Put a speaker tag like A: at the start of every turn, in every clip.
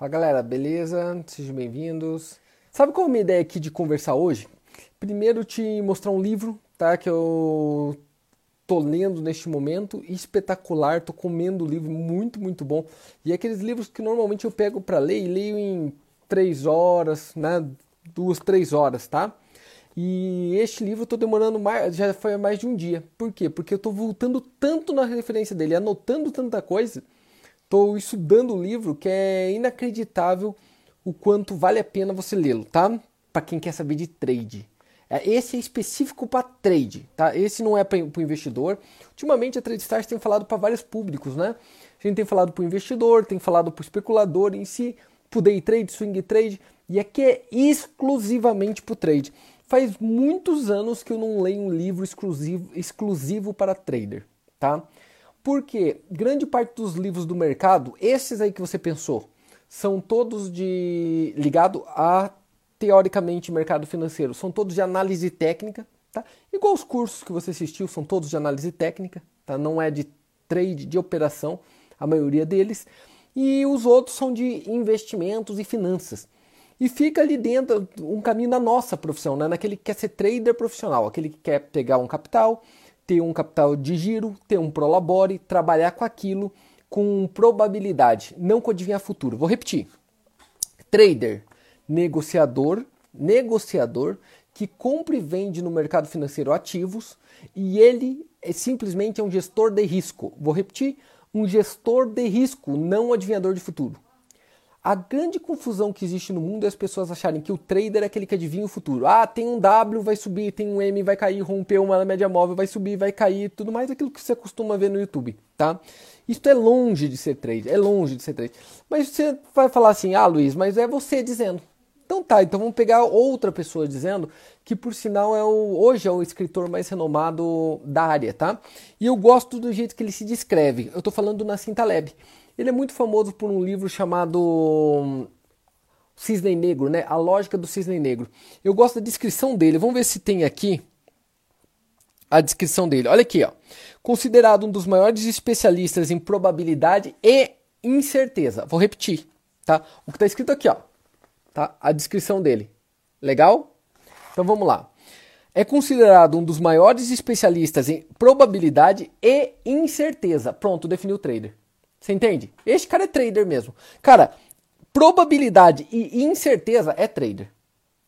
A: Fala galera, beleza? Sejam bem-vindos. Sabe qual é a minha ideia aqui de conversar hoje? Primeiro te mostrar um livro, tá? Que eu tô lendo neste momento, espetacular, tô comendo o livro, muito, muito bom. E é aqueles livros que normalmente eu pego para ler e leio em três horas, né? Duas, três horas, tá? E este livro eu tô demorando mais, já foi mais de um dia. Por quê? Porque eu tô voltando tanto na referência dele, anotando tanta coisa Estou estudando o livro que é inacreditável o quanto vale a pena você lê-lo, tá? Para quem quer saber de trade. É, esse é específico para trade, tá? Esse não é para o investidor. Ultimamente a TradeStars tem falado para vários públicos, né? A gente tem falado para o investidor, tem falado para o especulador em si, para day trade, swing trade, e aqui é exclusivamente para o trade. Faz muitos anos que eu não leio um livro exclusivo, exclusivo para trader, tá? Porque grande parte dos livros do mercado, esses aí que você pensou, são todos de ligado a teoricamente mercado financeiro, são todos de análise técnica, tá? Igual os cursos que você assistiu, são todos de análise técnica, tá? Não é de trade, de operação, a maioria deles. E os outros são de investimentos e finanças. E fica ali dentro um caminho na nossa profissão, né? naquele que quer ser trader profissional, aquele que quer pegar um capital, ter um capital de giro, ter um prolabore, trabalhar com aquilo com probabilidade, não com adivinhar futuro. Vou repetir. Trader, negociador, negociador que compra e vende no mercado financeiro ativos e ele é simplesmente é um gestor de risco. Vou repetir, um gestor de risco, não um adivinhador de futuro. A grande confusão que existe no mundo é as pessoas acharem que o trader é aquele que adivinha o futuro. Ah, tem um W, vai subir, tem um M, vai cair, rompeu uma média móvel, vai subir, vai cair, tudo mais aquilo que você costuma ver no YouTube, tá? Isso é longe de ser trader, é longe de ser trader. Mas você vai falar assim, ah, Luiz, mas é você dizendo. Então tá, então vamos pegar outra pessoa dizendo que por sinal é o, hoje é o escritor mais renomado da área, tá? E eu gosto do jeito que ele se descreve. Eu tô falando do Nassim Taleb. Ele é muito famoso por um livro chamado hum, Cisne Negro, né? A lógica do cisne negro. Eu gosto da descrição dele. Vamos ver se tem aqui a descrição dele. Olha aqui, ó. Considerado um dos maiores especialistas em probabilidade e incerteza. Vou repetir, tá? O que está escrito aqui, ó. Tá? A descrição dele. Legal? Então vamos lá. É considerado um dos maiores especialistas em probabilidade e incerteza. Pronto, definiu o trader. Você entende? Este cara é trader mesmo. Cara, probabilidade e incerteza é trader.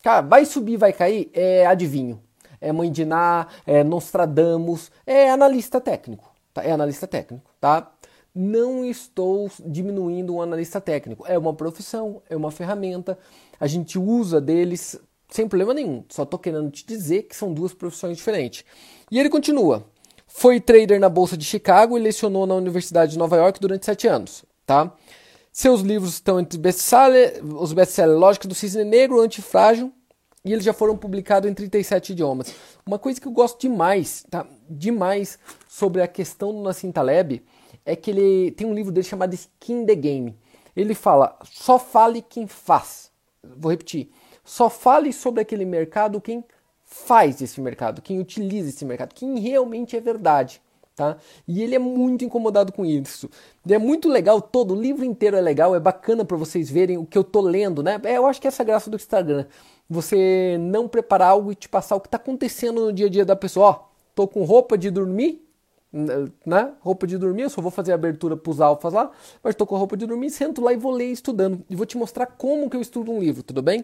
A: Cara, vai subir, vai cair, é adivinho. É Mãe de Ná, é Nostradamus, é analista técnico. Tá? É analista técnico, tá? Não estou diminuindo um analista técnico. É uma profissão, é uma ferramenta. A gente usa deles sem problema nenhum. Só estou querendo te dizer que são duas profissões diferentes. E ele continua. Foi trader na Bolsa de Chicago e lecionou na Universidade de Nova York durante sete anos. Tá? Seus livros estão entre best-seller, os best-sellers Lógica do Cisne Negro, Antifrágil, e eles já foram publicados em 37 idiomas. Uma coisa que eu gosto demais, tá? demais sobre a questão do Nassim Taleb é que ele tem um livro dele chamado Skin the Game. Ele fala, só fale quem faz. Vou repetir. Só fale sobre aquele mercado quem faz esse mercado, quem utiliza esse mercado, quem realmente é verdade. Tá? E ele é muito incomodado com isso. E é muito legal, todo o livro inteiro é legal, é bacana para vocês verem o que eu tô lendo, né? É, eu acho que essa é a graça do Instagram. Você não preparar algo e te passar o que está acontecendo no dia a dia da pessoa. Ó, tô com roupa de dormir, né? Roupa de dormir, eu só vou fazer a abertura para os alfas lá, mas tô com roupa de dormir, sento lá e vou ler estudando. E vou te mostrar como que eu estudo um livro, tudo bem?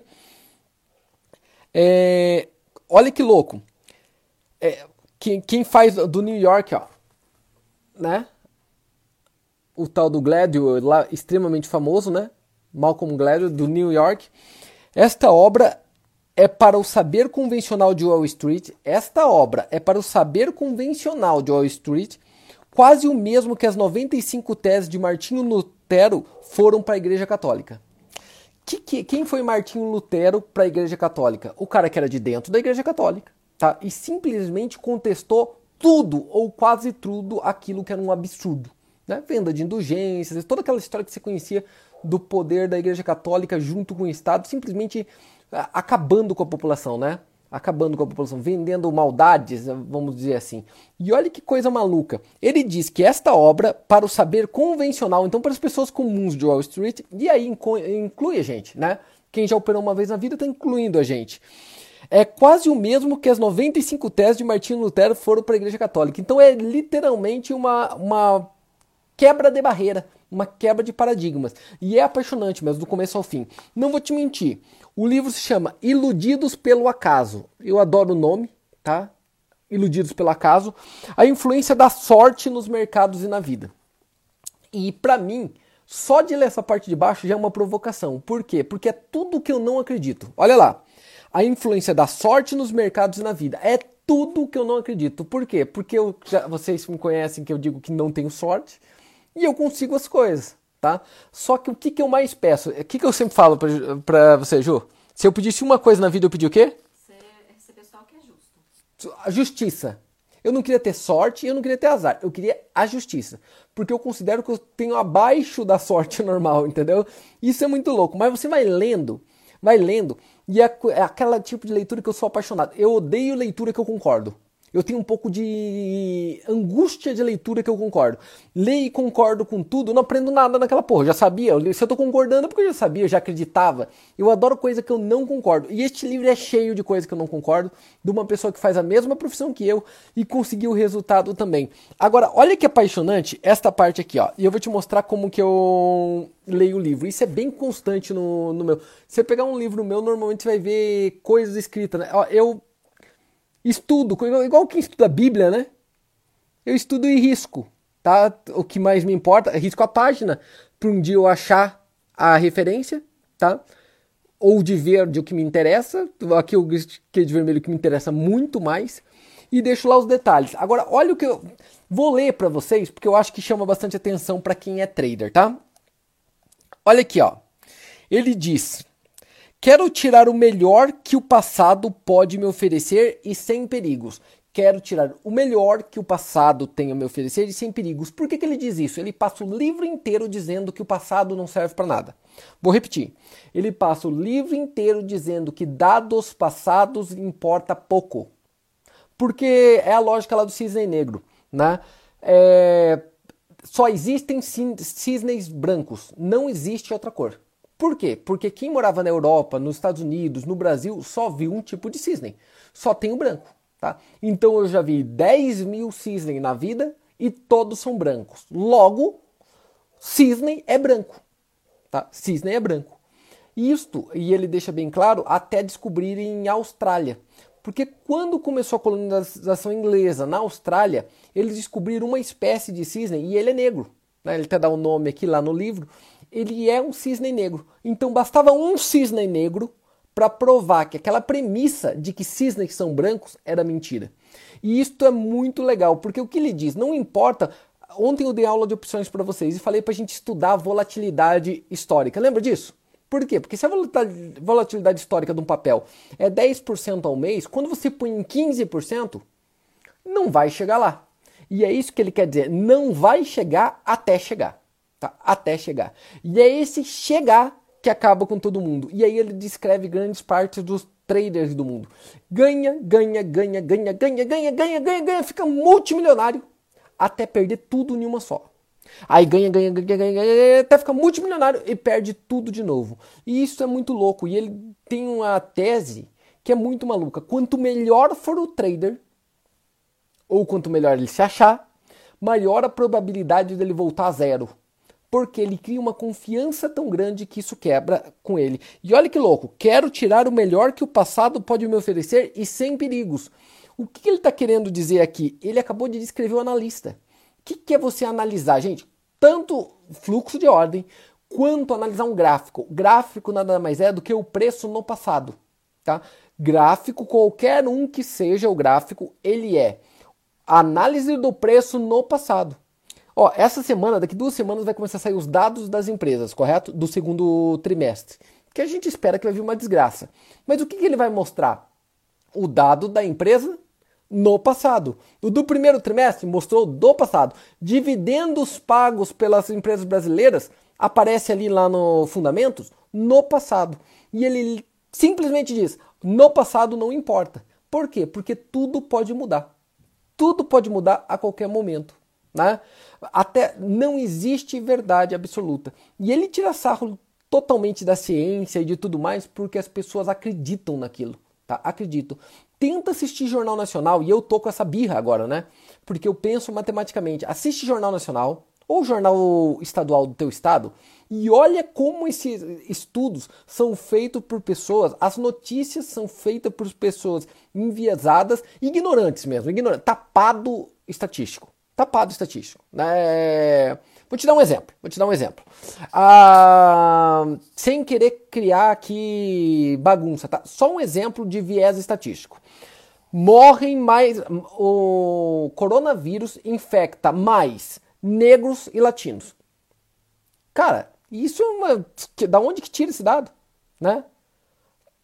A: É, olha que louco. É, quem, quem, faz do New York, ó, né? O tal do Gladwell, lá extremamente famoso, né? Malcolm Gladwell, do New York. Esta obra é para o saber convencional de Wall Street. Esta obra é para o saber convencional de Wall Street, quase o mesmo que as 95 teses de Martinho Lutero foram para a Igreja Católica. Que, que, quem foi Martinho Lutero para a Igreja Católica? O cara que era de dentro da Igreja Católica, tá? E simplesmente contestou tudo ou quase tudo aquilo que era um absurdo, né? Venda de indulgências, toda aquela história que você conhecia do poder da Igreja Católica junto com o Estado, simplesmente acabando com a população, né? Acabando com a população, vendendo maldades, vamos dizer assim. E olha que coisa maluca. Ele diz que esta obra, para o saber convencional, então para as pessoas comuns de Wall Street, e aí inclui a gente, né? Quem já operou uma vez na vida está incluindo a gente. É quase o mesmo que as 95 teses de Martinho Lutero foram para a Igreja Católica. Então é literalmente uma, uma quebra de barreira, uma quebra de paradigmas. E é apaixonante mesmo, do começo ao fim. Não vou te mentir. O livro se chama Iludidos pelo Acaso. Eu adoro o nome, tá? Iludidos pelo Acaso. A influência da sorte nos mercados e na vida. E para mim, só de ler essa parte de baixo já é uma provocação. Por quê? Porque é tudo que eu não acredito. Olha lá. A influência da sorte nos mercados e na vida. É tudo que eu não acredito. Por quê? Porque eu, já, vocês me conhecem que eu digo que não tenho sorte e eu consigo as coisas tá? Só que o que, que eu mais peço? O que, que eu sempre falo pra, pra você, Ju? Se eu pedisse uma coisa na vida, eu pedi o quê? Que é justo. A justiça. Eu não queria ter sorte e eu não queria ter azar. Eu queria a justiça. Porque eu considero que eu tenho abaixo da sorte normal, entendeu? Isso é muito louco. Mas você vai lendo, vai lendo, e é, é aquela tipo de leitura que eu sou apaixonado. Eu odeio leitura que eu concordo. Eu tenho um pouco de angústia de leitura que eu concordo. Leio e concordo com tudo, não aprendo nada naquela porra. Já sabia. Se eu tô concordando é porque eu já sabia, eu já acreditava. Eu adoro coisa que eu não concordo. E este livro é cheio de coisa que eu não concordo, de uma pessoa que faz a mesma profissão que eu e conseguiu o resultado também. Agora, olha que apaixonante esta parte aqui, ó. E eu vou te mostrar como que eu leio o livro. Isso é bem constante no, no meu. Se você pegar um livro meu, normalmente você vai ver coisas escritas, né? Ó, eu estudo, igual quem estuda a Bíblia, né? Eu estudo e risco, tá? O que mais me importa, risco a página, para um dia eu achar a referência, tá? Ou de verde o que me interessa, aqui o que de vermelho que me interessa muito mais, e deixo lá os detalhes. Agora, olha o que eu vou ler para vocês, porque eu acho que chama bastante atenção para quem é trader, tá? Olha aqui, ó. Ele diz: Quero tirar o melhor que o passado pode me oferecer e sem perigos. Quero tirar o melhor que o passado tem a me oferecer e sem perigos. Por que, que ele diz isso? Ele passa o livro inteiro dizendo que o passado não serve para nada. Vou repetir. Ele passa o livro inteiro dizendo que dados passados importa pouco. Porque é a lógica lá do cisne negro. Né? É... Só existem cisnes brancos, não existe outra cor. Por quê? Porque quem morava na Europa, nos Estados Unidos, no Brasil, só viu um tipo de cisne. Só tem o branco. Tá? Então eu já vi 10 mil cisne na vida e todos são brancos. Logo, cisne é branco. Tá? Cisne é branco. Isto, e ele deixa bem claro, até descobrir em Austrália. Porque quando começou a colonização inglesa na Austrália, eles descobriram uma espécie de cisne e ele é negro. Né? Ele até dá o um nome aqui lá no livro ele é um cisne negro. Então bastava um cisne negro para provar que aquela premissa de que cisnes são brancos era mentira. E isto é muito legal, porque o que ele diz, não importa. Ontem eu dei aula de opções para vocês e falei para a gente estudar a volatilidade histórica. Lembra disso? Por quê? Porque se a volatilidade histórica de um papel é 10% ao mês, quando você põe em 15%, não vai chegar lá. E é isso que ele quer dizer, não vai chegar até chegar tá? até chegar. E é esse chegar que acaba com todo mundo. E aí ele descreve grandes partes dos traders do mundo. Ganha, ganha, ganha, ganha, ganha, ganha, ganha, ganha, ganha, fica multimilionário até perder tudo em uma só. Aí ganha, ganha, ganha, ganha, ganha, até fica multimilionário e perde tudo de novo. E isso é muito louco. E ele tem uma tese que é muito maluca. Quanto melhor for o trader, ou quanto melhor ele se achar, maior a probabilidade dele voltar a zero porque ele cria uma confiança tão grande que isso quebra com ele. E olha que louco, quero tirar o melhor que o passado pode me oferecer e sem perigos. O que ele está querendo dizer aqui? Ele acabou de descrever o analista. O que, que é você analisar, gente? Tanto fluxo de ordem quanto analisar um gráfico. Gráfico nada mais é do que o preço no passado, tá? Gráfico, qualquer um que seja o gráfico, ele é análise do preço no passado. Ó, essa semana, daqui duas semanas, vai começar a sair os dados das empresas, correto? Do segundo trimestre. Que a gente espera que vai vir uma desgraça. Mas o que, que ele vai mostrar? O dado da empresa no passado. O do primeiro trimestre mostrou do passado. Dividendos pagos pelas empresas brasileiras aparece ali lá no Fundamentos no passado. E ele simplesmente diz: No passado não importa. Por quê? Porque tudo pode mudar. Tudo pode mudar a qualquer momento. Né? Até não existe verdade absoluta. E ele tira sarro totalmente da ciência e de tudo mais porque as pessoas acreditam naquilo. Tá? Acredito. Tenta assistir Jornal Nacional, e eu tô com essa birra agora, né? Porque eu penso matematicamente. Assiste Jornal Nacional ou Jornal Estadual do teu estado e olha como esses estudos são feitos por pessoas, as notícias são feitas por pessoas enviesadas, ignorantes mesmo, ignorante, tapado estatístico. Tapado estatístico. Né? Vou te dar um exemplo. Vou te dar um exemplo. Ah, sem querer criar aqui bagunça, tá? Só um exemplo de viés estatístico. Morrem mais. O coronavírus infecta mais negros e latinos. Cara, isso é uma. Da onde que tira esse dado? Né?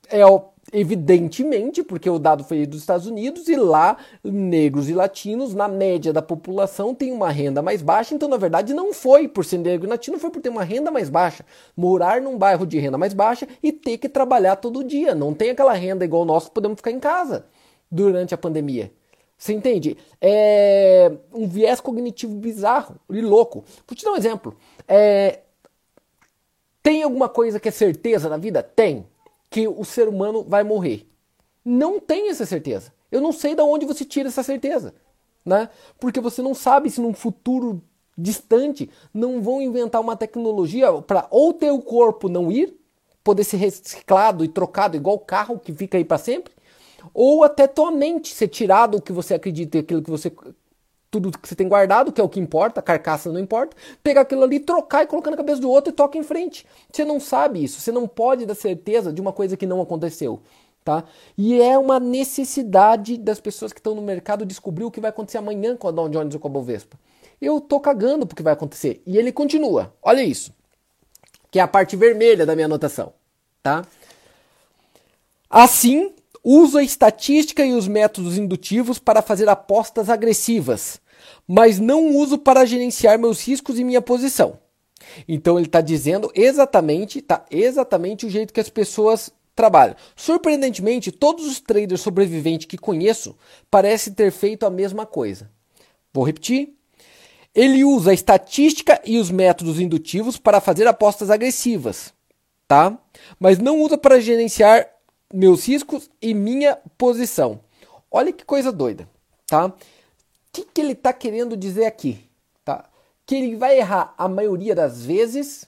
A: É evidentemente, porque o dado foi dos Estados Unidos e lá negros e latinos, na média da população, têm uma renda mais baixa, então na verdade não foi por ser negro e latino, foi por ter uma renda mais baixa. Morar num bairro de renda mais baixa e ter que trabalhar todo dia. Não tem aquela renda igual nós que podemos ficar em casa durante a pandemia. Você entende? É um viés cognitivo bizarro e louco. Vou te dar um exemplo. É... Tem alguma coisa que é certeza na vida? Tem que o ser humano vai morrer. Não tem essa certeza. Eu não sei de onde você tira essa certeza, né? Porque você não sabe se num futuro distante não vão inventar uma tecnologia para ou ter o corpo não ir, poder ser reciclado e trocado igual carro que fica aí para sempre, ou até tua mente ser tirado o que você acredita e aquilo que você tudo que você tem guardado, que é o que importa, carcaça não importa, pegar aquilo ali, trocar e colocar na cabeça do outro e toca em frente. Você não sabe isso, você não pode dar certeza de uma coisa que não aconteceu. Tá? E é uma necessidade das pessoas que estão no mercado descobrir o que vai acontecer amanhã com a Dow Jones ou com a Bovespa. Eu tô cagando porque vai acontecer. E ele continua. Olha isso. Que é a parte vermelha da minha anotação, tá? Assim, uso a estatística e os métodos indutivos para fazer apostas agressivas, mas não uso para gerenciar meus riscos e minha posição. Então ele está dizendo exatamente, tá exatamente o jeito que as pessoas trabalham. Surpreendentemente, todos os traders sobreviventes que conheço parecem ter feito a mesma coisa. Vou repetir. Ele usa a estatística e os métodos indutivos para fazer apostas agressivas, tá? Mas não usa para gerenciar meus riscos e minha posição. Olha que coisa doida, tá? Que, que ele está querendo dizer aqui? Tá? Que ele vai errar a maioria das vezes.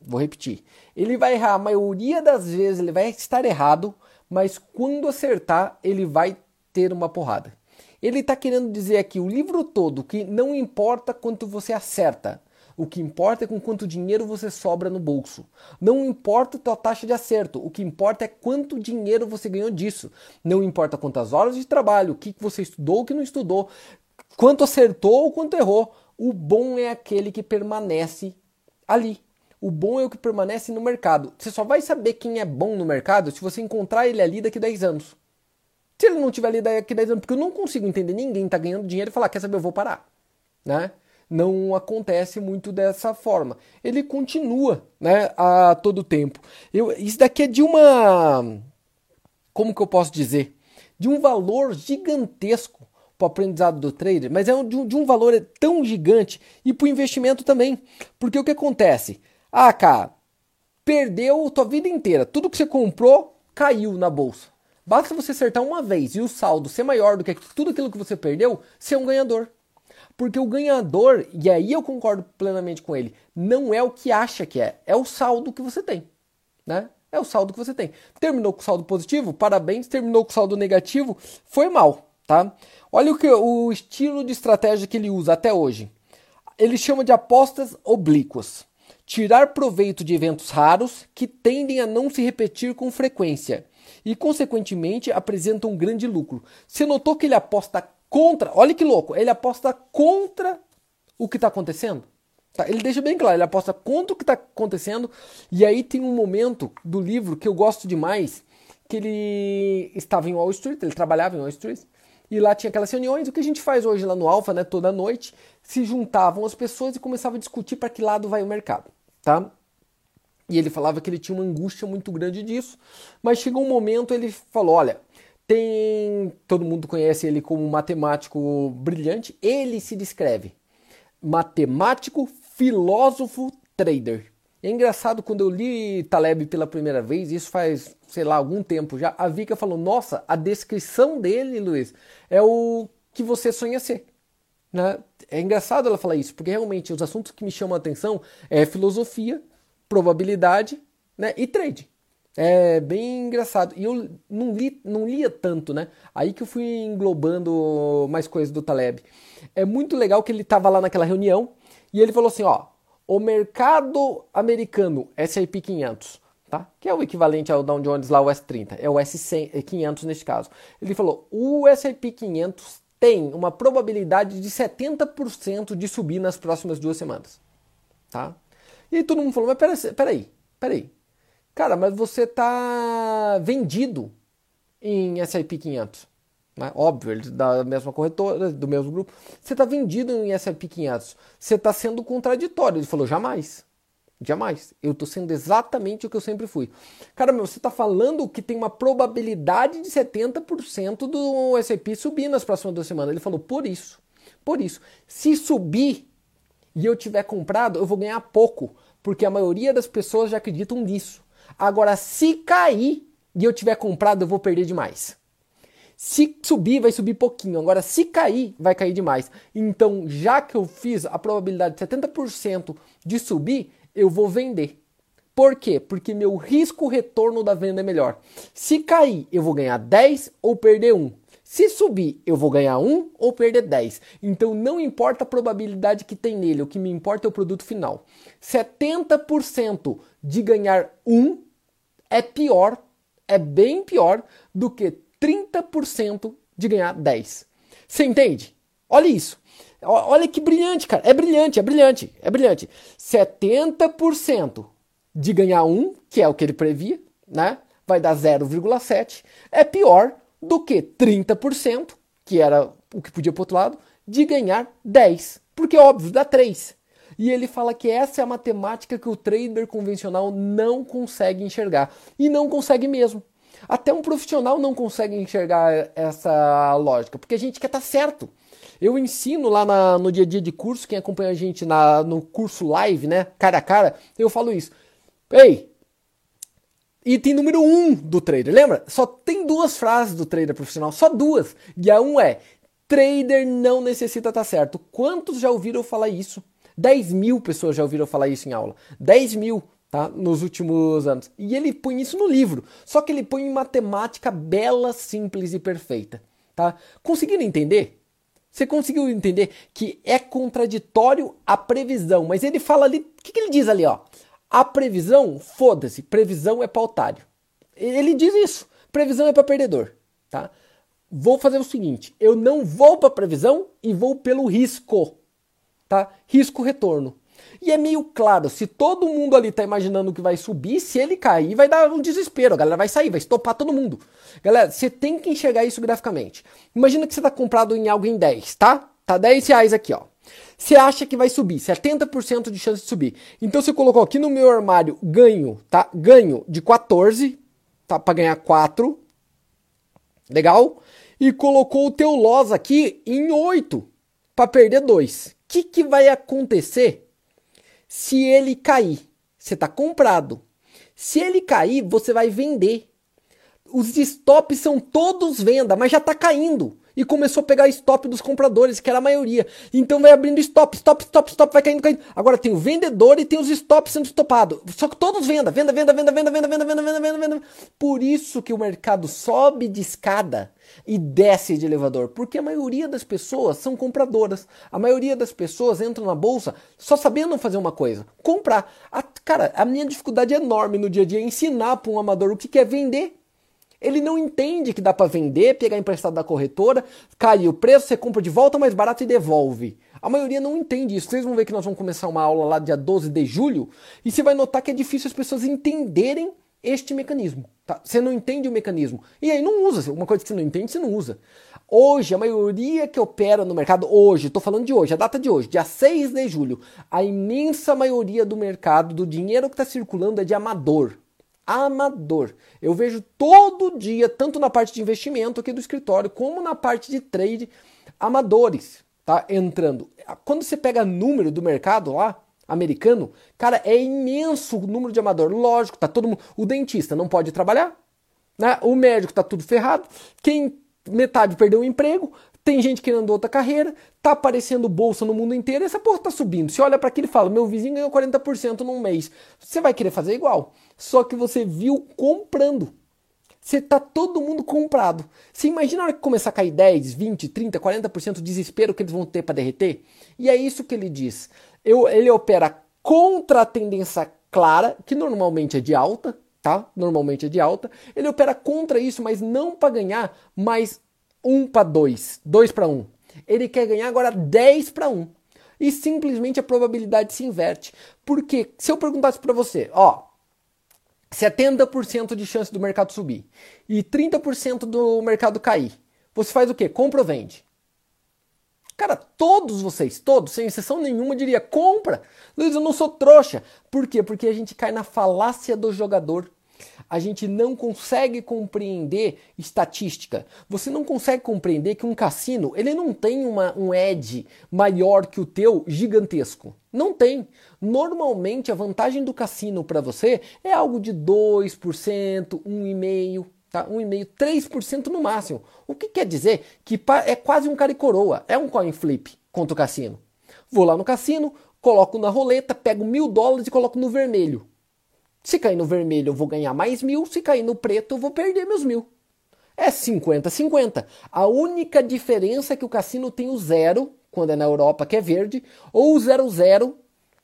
A: Vou repetir. Ele vai errar a maioria das vezes, ele vai estar errado, mas quando acertar, ele vai ter uma porrada. Ele está querendo dizer aqui o livro todo que não importa quanto você acerta, o que importa é com quanto dinheiro você sobra no bolso. Não importa a tua taxa de acerto, o que importa é quanto dinheiro você ganhou disso. Não importa quantas horas de trabalho, o que você estudou, o que não estudou, quanto acertou ou quanto errou. O bom é aquele que permanece ali. O bom é o que permanece no mercado. Você só vai saber quem é bom no mercado se você encontrar ele ali daqui a 10 anos. Se ele não tiver ali daqui a 10 anos, porque eu não consigo entender ninguém tá ganhando dinheiro e falar, quer saber, eu vou parar. Né? Não acontece muito dessa forma. Ele continua né, a todo tempo. Eu, isso daqui é de uma. Como que eu posso dizer? De um valor gigantesco para o aprendizado do trader, mas é de um, de um valor tão gigante e para o investimento também. Porque o que acontece? Ah, cara, perdeu tua vida inteira. Tudo que você comprou caiu na bolsa. Basta você acertar uma vez e o saldo ser maior do que tudo aquilo que você perdeu, ser um ganhador. Porque o ganhador, e aí eu concordo plenamente com ele, não é o que acha que é, é o saldo que você tem. Né? É o saldo que você tem. Terminou com saldo positivo? Parabéns. Terminou com saldo negativo? Foi mal tá? Olha o, que, o estilo de estratégia que ele usa até hoje. Ele chama de apostas oblíquas. Tirar proveito de eventos raros que tendem a não se repetir com frequência e, consequentemente, apresentam um grande lucro. Você notou que ele aposta contra? Olha que louco! Ele aposta contra o que está acontecendo. Tá? Ele deixa bem claro, ele aposta contra o que está acontecendo. E aí tem um momento do livro que eu gosto demais, que ele estava em Wall Street, ele trabalhava em Wall Street, e lá tinha aquelas reuniões, o que a gente faz hoje lá no Alfa, né, toda noite, se juntavam as pessoas e começavam a discutir para que lado vai o mercado, tá? E ele falava que ele tinha uma angústia muito grande disso. Mas chegou um momento, ele falou: olha, tem. Todo mundo conhece ele como matemático brilhante. Ele se descreve matemático, filósofo, trader. É engraçado quando eu li Taleb pela primeira vez, isso faz, sei lá, algum tempo já, a Vika falou: Nossa, a descrição dele, Luiz, é o que você sonha ser. Né? É engraçado ela falar isso, porque realmente os assuntos que me chamam a atenção é filosofia, probabilidade né, e trade. É bem engraçado. E eu não, li, não lia tanto, né? Aí que eu fui englobando mais coisas do Taleb. É muito legal que ele estava lá naquela reunião e ele falou assim: ó, o mercado americano S&P 500, tá? Que é o equivalente ao Dow Jones lá, o S30, é o S500 neste caso. Ele falou: o S&P 500 tem uma probabilidade de 70% de subir nas próximas duas semanas, tá? E aí todo mundo falou, mas peraí, peraí, peraí. Cara, mas você tá vendido em S&P 500. Né? Óbvio, ele da mesma corretora, do mesmo grupo. Você está vendido em S&P 500. Você está sendo contraditório. Ele falou, jamais. Jamais. Eu estou sendo exatamente o que eu sempre fui. Cara, meu, você está falando que tem uma probabilidade de 70% do S&P subir nas próximas duas semanas. Ele falou, por isso. Por isso. Se subir e eu tiver comprado, eu vou ganhar pouco. Porque a maioria das pessoas já acreditam nisso. Agora, se cair e eu tiver comprado, eu vou perder demais. Se subir, vai subir pouquinho. Agora, se cair, vai cair demais. Então, já que eu fiz a probabilidade de 70% de subir, eu vou vender. Por quê? Porque meu risco-retorno da venda é melhor. Se cair, eu vou ganhar 10 ou perder 1. Se subir, eu vou ganhar 1 ou perder 10. Então não importa a probabilidade que tem nele, o que me importa é o produto final. 70% de ganhar 1 é pior, é bem pior do que 30% de ganhar 10. Você entende? Olha isso. Olha que brilhante, cara. É brilhante, é brilhante, é brilhante. 70% de ganhar 1, que é o que ele previa, né? Vai dar 0,7. É pior do que 30%, que era o que podia pro outro lado, de ganhar 10. Porque, óbvio, dá 3. E ele fala que essa é a matemática que o trader convencional não consegue enxergar. E não consegue mesmo. Até um profissional não consegue enxergar essa lógica, porque a gente quer estar tá certo. Eu ensino lá na, no dia a dia de curso, quem acompanha a gente na, no curso live, né, cara a cara, eu falo isso. Ei, item número um do trader, lembra? Só tem duas frases do trader profissional, só duas. E a um é, trader não necessita estar tá certo. Quantos já ouviram falar isso? 10 mil pessoas já ouviram falar isso em aula. 10 mil, tá? Nos últimos anos. E ele põe isso no livro. Só que ele põe em matemática bela, simples e perfeita, tá? Conseguiram entender? Você conseguiu entender que é contraditório a previsão, mas ele fala ali, o que, que ele diz ali, ó? A previsão, foda-se, previsão é pautário. Ele diz isso. Previsão é para perdedor, tá? Vou fazer o seguinte, eu não vou para previsão e vou pelo risco tá? Risco retorno. E é meio claro, se todo mundo ali tá imaginando que vai subir, se ele cair, vai dar um desespero. A galera vai sair, vai estopar todo mundo. Galera, você tem que enxergar isso graficamente. Imagina que você tá comprado em algo em 10, tá? Tá 10 reais aqui, ó. Você acha que vai subir, 70% de chance de subir. Então você colocou aqui no meu armário ganho, tá? Ganho de 14, tá? Pra ganhar 4. Legal? E colocou o teu loss aqui em 8, para perder 2 que, que vai acontecer se ele cair? Você está comprado. Se ele cair, você vai vender. Os stops são todos venda, mas já está caindo. E começou a pegar stop dos compradores, que era a maioria. Então vai abrindo stop, stop, stop, stop, vai caindo, caindo. Agora tem o vendedor e tem os stops sendo estopados. Só que todos venda, venda, venda, venda, venda, venda, venda, venda, venda, venda, venda. Por isso que o mercado sobe de escada e desce de elevador, porque a maioria das pessoas são compradoras. A maioria das pessoas entram na bolsa só sabendo fazer uma coisa: comprar. A, cara, a minha dificuldade é enorme no dia a dia é ensinar para um amador o que quer vender. Ele não entende que dá para vender, pegar emprestado da corretora, cair o preço, você compra de volta mais barato e devolve. A maioria não entende isso. Vocês vão ver que nós vamos começar uma aula lá dia 12 de julho e você vai notar que é difícil as pessoas entenderem este mecanismo. Tá? Você não entende o mecanismo. E aí não usa. Uma coisa que você não entende, você não usa. Hoje, a maioria que opera no mercado, hoje, estou falando de hoje, a data de hoje, dia 6 de julho, a imensa maioria do mercado, do dinheiro que está circulando é de amador. Amador. Eu vejo todo dia, tanto na parte de investimento aqui do escritório, como na parte de trade, amadores tá entrando. Quando você pega número do mercado lá, americano, cara, é imenso o número de amador. Lógico, tá todo mundo. O dentista não pode trabalhar, né? O médico tá tudo ferrado. Quem metade perdeu o emprego, tem gente querendo outra carreira, tá aparecendo bolsa no mundo inteiro, essa porra tá subindo. Você olha para aquilo e fala: "Meu vizinho ganhou 40% num mês". Você vai querer fazer igual. Só que você viu comprando. Você tá todo mundo comprado. Você imagina a hora que começar a cair 10, 20, 30, 40% o desespero que eles vão ter para derreter? E é isso que ele diz. Eu, ele opera contra a tendência clara, que normalmente é de alta, tá? Normalmente é de alta. Ele opera contra isso, mas não para ganhar mais 1 para 2, 2 para 1. Ele quer ganhar agora 10 para 1. E simplesmente a probabilidade se inverte. Porque se eu perguntasse para você, ó, 70% de chance do mercado subir e 30% do mercado cair, você faz o quê? Compra ou vende? Cara, todos vocês, todos, sem exceção nenhuma, diria compra. Luiz, eu não sou trouxa. Por quê? Porque a gente cai na falácia do jogador a gente não consegue compreender estatística. Você não consegue compreender que um cassino ele não tem uma, um edge maior que o teu gigantesco. Não tem. Normalmente a vantagem do cassino para você é algo de 2%, 1,5%. Tá? 1,5%, 3% no máximo. O que quer dizer que é quase um cara e coroa. É um coin flip contra o cassino. Vou lá no cassino, coloco na roleta, pego mil dólares e coloco no vermelho. Se cair no vermelho, eu vou ganhar mais mil. Se cair no preto, eu vou perder meus mil. É 50-50. A única diferença é que o cassino tem o zero, quando é na Europa, que é verde, ou o zero zero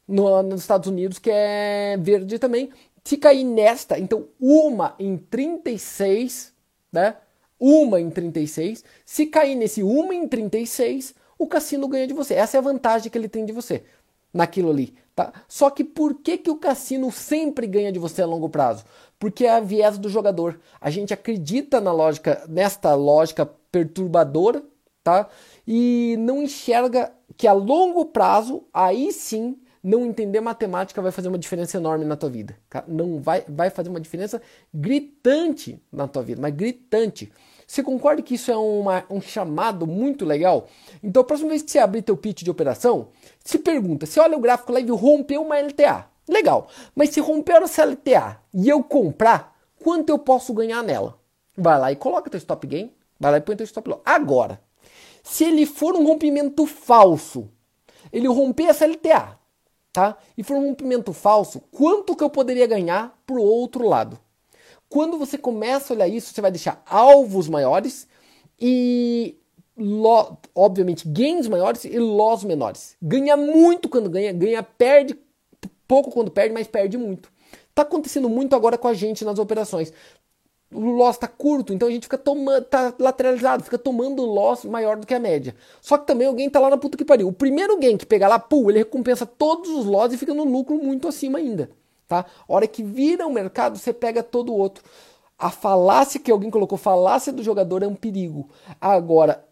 A: no, nos Estados Unidos, que é verde também. Se cair nesta, então uma em 36, né? Uma em 36. Se cair nesse uma em 36, o cassino ganha de você. Essa é a vantagem que ele tem de você naquilo ali. Tá? Só que por que, que o cassino sempre ganha de você a longo prazo? Porque é a viés do jogador. A gente acredita na lógica, nesta lógica perturbadora, tá? E não enxerga que a longo prazo, aí sim, não entender matemática vai fazer uma diferença enorme na tua vida. Tá? Não vai, vai fazer uma diferença gritante na tua vida, mas gritante. Você concorda que isso é uma, um chamado muito legal? Então, a próxima vez que você abrir teu pitch de operação, se pergunta, se olha o gráfico lá e rompeu uma LTA. Legal, mas se romper essa LTA e eu comprar, quanto eu posso ganhar nela? Vai lá e coloca teu stop gain, vai lá e põe teu stop loss. Agora, se ele for um rompimento falso, ele romper essa LTA, tá? E for um rompimento falso, quanto que eu poderia ganhar pro outro lado? Quando você começa a olhar isso, você vai deixar alvos maiores e lo, obviamente gains maiores e loss menores. Ganha muito quando ganha, ganha perde pouco quando perde, mas perde muito. Tá acontecendo muito agora com a gente nas operações. O loss tá curto, então a gente fica tomando, tá lateralizado, fica tomando loss maior do que a média. Só que também alguém tá lá na puta que pariu. O primeiro gain que pegar lá, pô, ele recompensa todos os loss e fica no lucro muito acima ainda, tá? A hora que vira o mercado, você pega todo o outro. A falácia que alguém colocou, falácia do jogador é um perigo. Agora,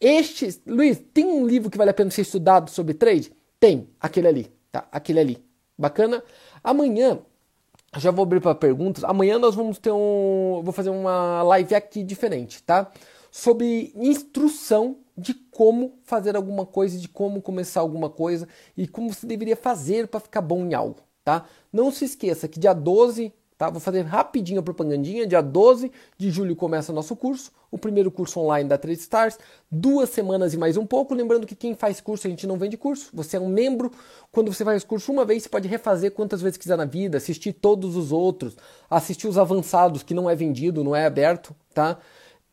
A: este, Luiz, tem um livro que vale a pena ser estudado sobre trade? Tem, aquele ali, tá? Aquele ali. Bacana? Amanhã, já vou abrir para perguntas. Amanhã nós vamos ter um, vou fazer uma live aqui diferente, tá? Sobre instrução de como fazer alguma coisa, de como começar alguma coisa e como você deveria fazer para ficar bom em algo, tá? Não se esqueça que dia 12 Tá? Vou fazer rapidinho a propagandinha. Dia 12 de julho começa nosso curso, o primeiro curso online da Trade Stars. Duas semanas e mais um pouco. Lembrando que quem faz curso, a gente não vende curso. Você é um membro. Quando você faz curso uma vez, você pode refazer quantas vezes quiser na vida, assistir todos os outros, assistir os avançados, que não é vendido, não é aberto, tá?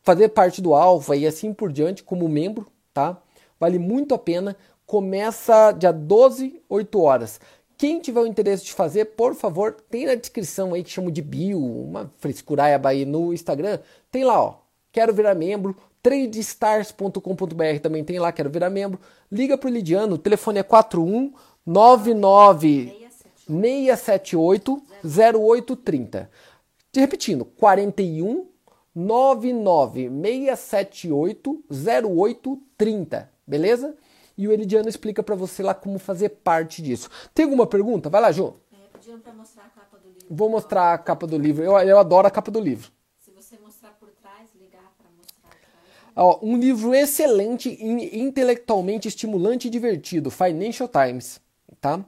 A: Fazer parte do alfa e assim por diante, como membro, tá? Vale muito a pena. Começa dia 12, 8 horas. Quem tiver o interesse de fazer, por favor, tem na descrição aí que chamo de bio, uma frescuraiaba aí no Instagram. Tem lá, ó. Quero virar membro. Tradestars.com.br também tem lá, quero virar membro. Liga pro Lidiano, o telefone é 4199 678 0830. Repetindo, 41 996780830, beleza? E o Elidiano explica para você lá como fazer parte disso. Tem alguma pergunta? Vai lá, Ju.
B: É, pediram para mostrar a capa do livro.
A: Vou mostrar a capa do livro. Eu, eu adoro a capa do livro.
B: Se você mostrar por trás, ligar para mostrar atrás.
A: Ó, um livro excelente, in- intelectualmente estimulante e divertido. Financial Times, tá?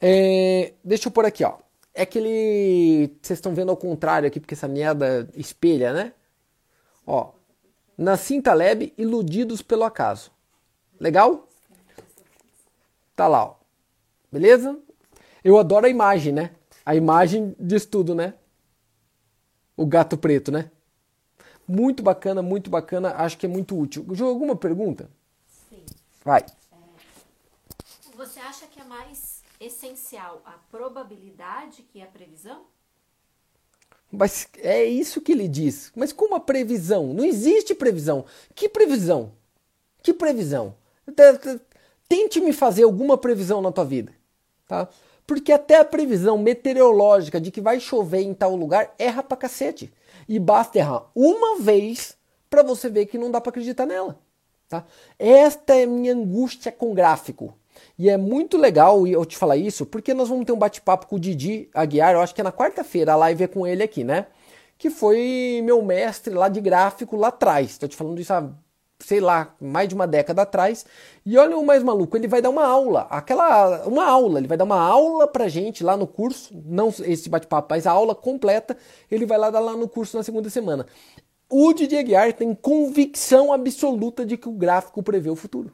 A: É, deixa eu pôr aqui, ó. É aquele. Vocês estão vendo ao contrário aqui, porque essa merda espelha, né? Ó. Nassim Taleb, Iludidos pelo Acaso. Legal? Tá lá, ó. Beleza? Eu adoro a imagem, né? A imagem diz tudo, né? O gato preto, né? Muito bacana, muito bacana. Acho que é muito útil. Ju, alguma pergunta?
B: Sim.
A: Vai.
B: Você acha que é mais essencial a probabilidade que a previsão?
A: Mas é isso que ele diz. Mas como a previsão? Não existe previsão. Que previsão? Que previsão? Tente me fazer alguma previsão na tua vida, tá? Porque até a previsão meteorológica de que vai chover em tal lugar erra pra cacete. E basta errar uma vez pra você ver que não dá pra acreditar nela, tá? Esta é minha angústia com gráfico. E é muito legal eu te falar isso, porque nós vamos ter um bate-papo com o Didi Aguiar, eu acho que é na quarta-feira, a live é com ele aqui, né? Que foi meu mestre lá de gráfico lá atrás. Estou te falando isso há, sei lá, mais de uma década atrás. E olha o mais maluco, ele vai dar uma aula, aquela, uma aula, ele vai dar uma aula pra gente lá no curso, não esse bate-papo, mas a aula completa, ele vai lá dar lá no curso na segunda semana. O Didi Aguiar tem convicção absoluta de que o gráfico prevê o futuro.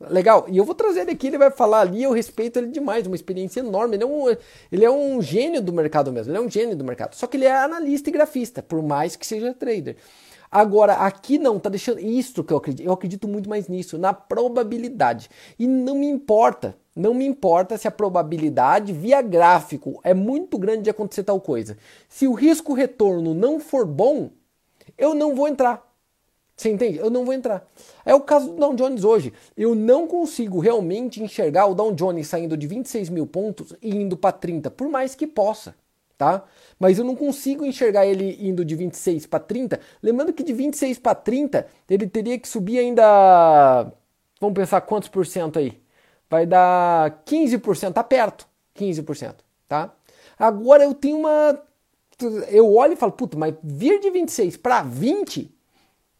A: Legal, e eu vou trazer ele aqui, ele vai falar ali, eu respeito ele demais, uma experiência enorme. Ele é, um, ele é um gênio do mercado mesmo, ele é um gênio do mercado. Só que ele é analista e grafista, por mais que seja trader. Agora, aqui não, tá deixando. Isso que eu acredito. Eu acredito muito mais nisso, na probabilidade. E não me importa, não me importa se a probabilidade via gráfico é muito grande de acontecer tal coisa. Se o risco-retorno não for bom, eu não vou entrar. Você entende? Eu não vou entrar. É o caso do Dow Jones hoje. Eu não consigo realmente enxergar o Dow Jones saindo de 26 mil pontos e indo para 30, por mais que possa, tá? Mas eu não consigo enxergar ele indo de 26 para 30. Lembrando que de 26 para 30, ele teria que subir ainda. Vamos pensar quantos por cento aí? Vai dar 15%, tá perto. 15%, tá? Agora eu tenho uma. Eu olho e falo, puta, mas vir de 26 para 20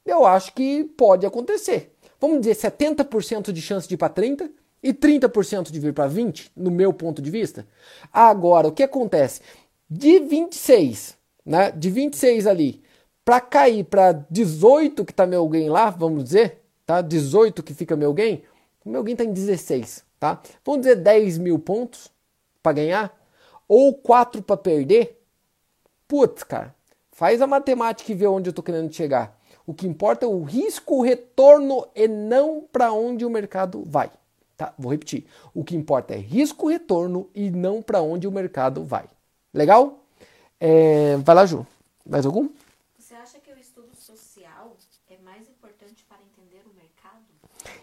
A: eu acho que pode acontecer. Vamos dizer 70% de chance de ir para 30 e 30% de vir para 20, no meu ponto de vista. Agora, o que acontece? De 26, né? De 26 ali para cair para 18 que tá meu gain lá, vamos dizer, tá? 18 que fica meu gain, meu gain tá em 16, tá? Vamos dizer 10 mil pontos para ganhar ou 4 para perder. Putz, cara, faz a matemática e vê onde eu tô querendo chegar. O que importa é o risco, o retorno e não para onde o mercado vai. Tá? Vou repetir. O que importa é risco, retorno e não para onde o mercado vai. Legal? É, vai lá, Ju. Mais algum?
B: Você acha que o estudo social é mais importante para entender o mercado?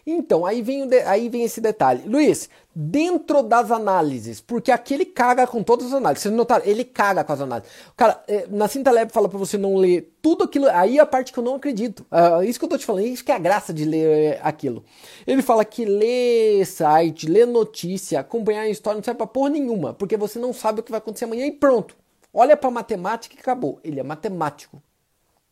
A: Então, aí vem, de- aí vem esse detalhe. Luiz, dentro das análises, porque aqui ele caga com todas as análises. Vocês notaram? Ele caga com as análises. Cara, é, na Cinta Lab fala pra você não ler tudo aquilo. Aí é a parte que eu não acredito. Ah, isso que eu tô te falando, isso que é a graça de ler é, aquilo. Ele fala que ler site, ler notícia, acompanhar a história não serve pra porra nenhuma, porque você não sabe o que vai acontecer amanhã e pronto. Olha pra matemática e acabou. Ele é matemático.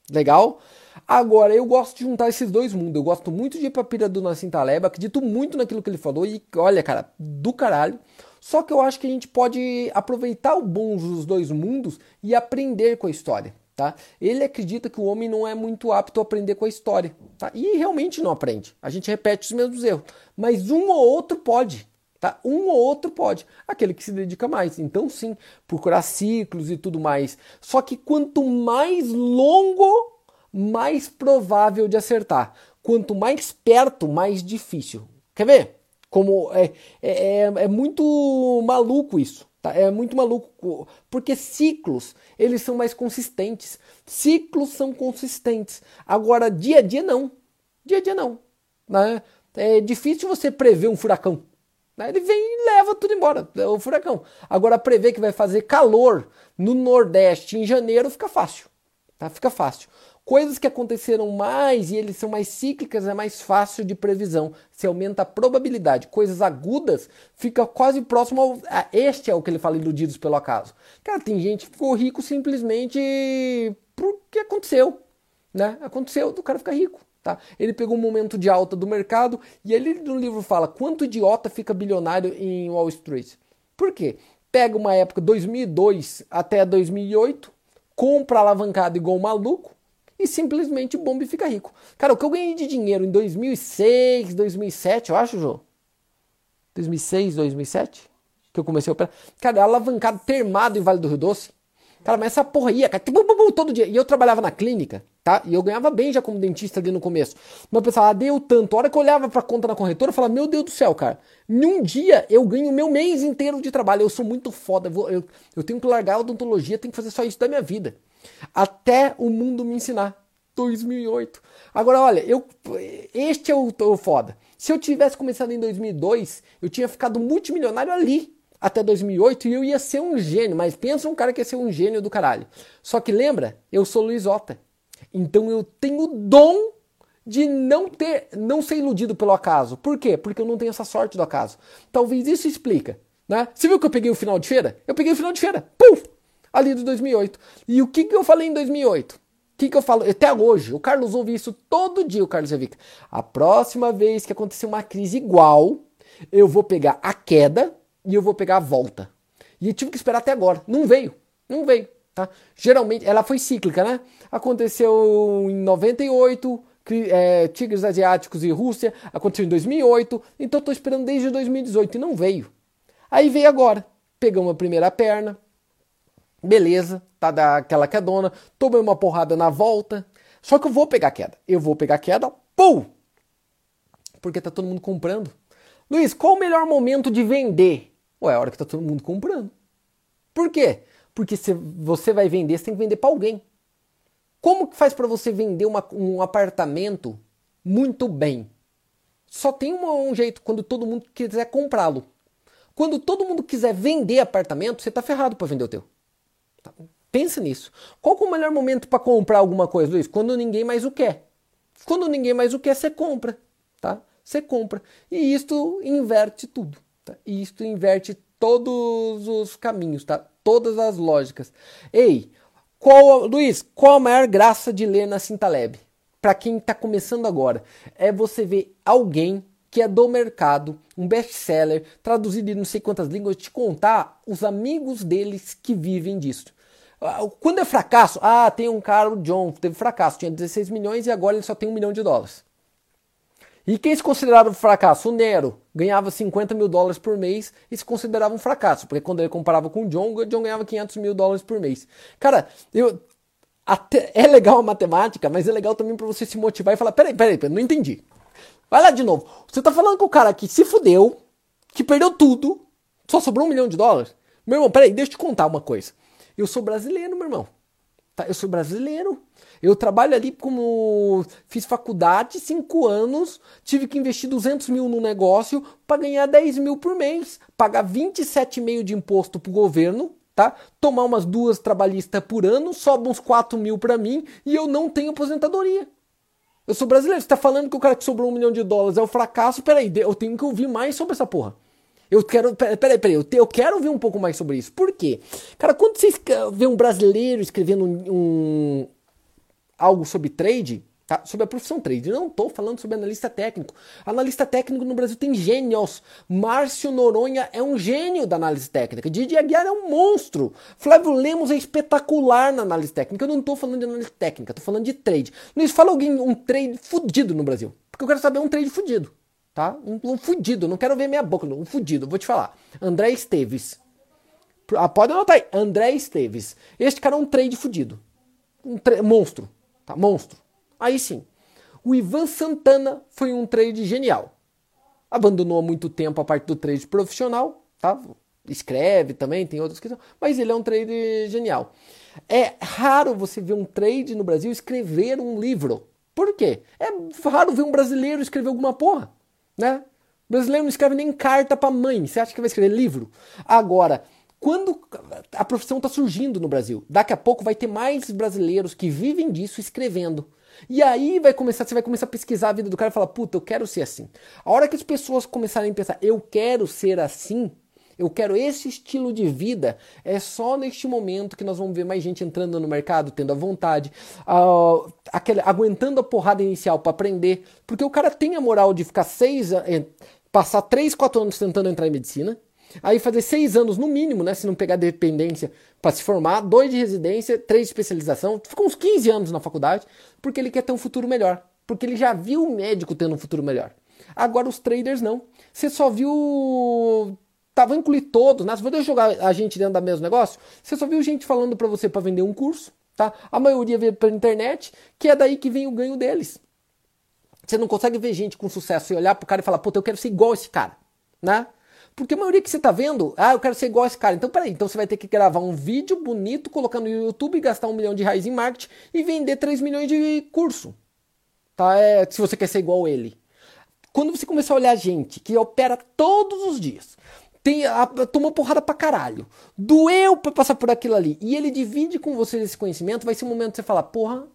A: Legal? Agora, eu gosto de juntar esses dois mundos. Eu gosto muito de ir pra pira do Nassim Taleb, acredito muito naquilo que ele falou e olha, cara, do caralho. Só que eu acho que a gente pode aproveitar o bom dos dois mundos e aprender com a história, tá? Ele acredita que o homem não é muito apto a aprender com a história, tá? E realmente não aprende. A gente repete os mesmos erros, mas um ou outro pode. Tá? Um ou outro pode, aquele que se dedica mais. Então, sim, procurar ciclos e tudo mais. Só que quanto mais longo, mais provável de acertar. Quanto mais perto, mais difícil. Quer ver? Como é, é, é, é muito maluco isso. Tá? É muito maluco. Porque ciclos, eles são mais consistentes. Ciclos são consistentes. Agora, dia a dia, não. Dia a dia, não. Né? É difícil você prever um furacão. Né? Ele vem e leva tudo embora, é o furacão. Agora, prever que vai fazer calor no Nordeste em janeiro fica fácil. Tá? Fica fácil. Coisas que aconteceram mais e eles são mais cíclicas é mais fácil de previsão. Se aumenta a probabilidade. Coisas agudas fica quase próximo ao. Este é o que ele fala iludidos pelo acaso. Cara, tem gente que ficou rico simplesmente porque aconteceu. Né? Aconteceu do cara ficar rico. Tá? Ele pegou um momento de alta do mercado e ele no livro fala quanto idiota fica bilionário em Wall Street. Por quê? Pega uma época 2002 até 2008, compra alavancado igual um maluco, e simplesmente o bombe fica rico. Cara, o que eu ganhei de dinheiro em 2006, 2007, eu acho, João? 2006, 2007? Que eu comecei a operar. Cara, alavancado termado em Vale do Rio Doce. Cara, mas essa porra ia, cara, todo dia. E eu trabalhava na clínica, tá? E eu ganhava bem já como dentista ali no começo. Mas eu pensava, ah, deu tanto. A hora que eu olhava pra conta na corretora, eu falava, meu Deus do céu, cara. Num dia eu ganho meu mês inteiro de trabalho. Eu sou muito foda. Eu, eu tenho que largar a odontologia, tenho que fazer só isso da minha vida até o mundo me ensinar. 2008. Agora, olha, eu, este é o, o foda. Se eu tivesse começado em 2002, eu tinha ficado multimilionário ali até 2008 e eu ia ser um gênio. Mas pensa um cara que ia ser um gênio do caralho. Só que lembra, eu sou Luiz Ota. Então eu tenho dom de não ter, não ser iludido pelo acaso. Por quê? Porque eu não tenho essa sorte do acaso. Talvez isso explica, né? Você viu que eu peguei o final de feira? Eu peguei o final de feira. Puf! Ali de 2008. E o que, que eu falei em 2008? O que, que eu falo? Até hoje, o Carlos ouve isso todo dia, o Carlos Revica. A próxima vez que acontecer uma crise igual, eu vou pegar a queda e eu vou pegar a volta. E tive que esperar até agora. Não veio. Não veio. Tá? Geralmente, ela foi cíclica, né? Aconteceu em 98, é, tigres asiáticos e Rússia. Aconteceu em 2008. Então, estou esperando desde 2018 e não veio. Aí veio agora. Pegamos a primeira perna, Beleza, tá daquela quedona, tomei uma porrada na volta. Só que eu vou pegar queda. Eu vou pegar queda, pum! Porque tá todo mundo comprando. Luiz, qual o melhor momento de vender? Ué, é a hora que tá todo mundo comprando. Por quê? Porque se você vai vender, você tem que vender para alguém. Como que faz para você vender uma, um apartamento muito bem? Só tem um, um jeito, quando todo mundo quiser comprá-lo. Quando todo mundo quiser vender apartamento, você tá ferrado para vender o teu. Tá? Pensa nisso. Qual é o melhor momento para comprar alguma coisa, Luiz? Quando ninguém mais o quer. Quando ninguém mais o quer, você compra, tá? Você compra. E isto inverte tudo, tá? E isto inverte todos os caminhos, tá? Todas as lógicas. Ei, qual, Luiz, qual a maior graça de ler na Cintaleb? Para quem está começando agora, é você ver alguém que é do mercado, um best-seller, traduzido em não sei quantas línguas, te contar os amigos deles que vivem disso. Ah, quando é fracasso, ah, tem um cara, o John, teve fracasso, tinha 16 milhões e agora ele só tem um milhão de dólares. E quem se considerava um fracasso? O Nero ganhava 50 mil dólares por mês e se considerava um fracasso, porque quando ele comparava com o John, o John ganhava 500 mil dólares por mês. Cara, eu, até, é legal a matemática, mas é legal também para você se motivar e falar: peraí, peraí, peraí, não entendi. Vai lá de novo. Você tá falando com o cara que se fudeu, que perdeu tudo, só sobrou um milhão de dólares? Meu irmão, peraí, deixa eu te contar uma coisa. Eu sou brasileiro, meu irmão. Tá? Eu sou brasileiro. Eu trabalho ali como. Fiz faculdade, cinco anos, tive que investir 200 mil no negócio para ganhar 10 mil por mês, pagar 27,5 de imposto pro governo, tá? Tomar umas duas trabalhistas por ano, sobra uns 4 mil para mim e eu não tenho aposentadoria. Eu sou brasileiro. Você tá falando que o cara que sobrou um milhão de dólares é um fracasso? Peraí, eu tenho que ouvir mais sobre essa porra. Eu quero. Peraí, peraí, eu, te, eu quero ouvir um pouco mais sobre isso. Por quê? Cara, quando você vê um brasileiro escrevendo um, um algo sobre trade, Tá? Sobre a profissão trade. Não estou falando sobre analista técnico. Analista técnico no Brasil tem gênios. Márcio Noronha é um gênio da análise técnica. Didi Aguiar é um monstro. Flávio Lemos é espetacular na análise técnica. Eu não estou falando de análise técnica, estou falando de trade. Luiz, fala alguém um trade fudido no Brasil. Porque eu quero saber um trade fudido. Tá? Um, um fudido. Não quero ver minha boca. Um fudido. Vou te falar. André Esteves. Ah, pode anotar aí. André Esteves. Este cara é um trade fudido. Um monstro. Tá? Monstro. Aí sim. O Ivan Santana foi um trade genial. Abandonou há muito tempo a parte do trade profissional, tá? Escreve também, tem outras questões, mas ele é um trade genial. É raro você ver um trade no Brasil escrever um livro. Por quê? É raro ver um brasileiro escrever alguma porra, né? O brasileiro não escreve nem carta para mãe. Você acha que vai escrever livro? Agora, quando a profissão está surgindo no Brasil. Daqui a pouco vai ter mais brasileiros que vivem disso escrevendo. E aí vai começar, você vai começar a pesquisar a vida do cara e falar, puta, eu quero ser assim. A hora que as pessoas começarem a pensar, eu quero ser assim, eu quero esse estilo de vida, é só neste momento que nós vamos ver mais gente entrando no mercado, tendo a vontade, uh, aquele, aguentando a porrada inicial para aprender, porque o cara tem a moral de ficar seis, eh, passar três, quatro anos tentando entrar em medicina, Aí fazer seis anos no mínimo, né? Se não pegar dependência para se formar, dois de residência, três de especialização, fica uns 15 anos na faculdade, porque ele quer ter um futuro melhor. Porque ele já viu o médico tendo um futuro melhor. Agora os traders não. Você só viu. Tava incluir todos, né? Se você jogar a gente dentro do mesmo negócio, você só viu gente falando para você para vender um curso, tá? A maioria vê pela internet, que é daí que vem o ganho deles. Você não consegue ver gente com sucesso e olhar pro cara e falar, puta, eu quero ser igual esse cara, né? Porque a maioria que você está vendo, ah, eu quero ser igual a esse cara. Então, peraí, então você vai ter que gravar um vídeo bonito, colocar no YouTube, gastar um milhão de reais em marketing e vender 3 milhões de curso. Tá? É, se você quer ser igual a ele. Quando você começar a olhar gente que opera todos os dias, tem, a, tomou porrada pra caralho, doeu pra passar por aquilo ali, e ele divide com você esse conhecimento, vai ser um momento de você falar, porra,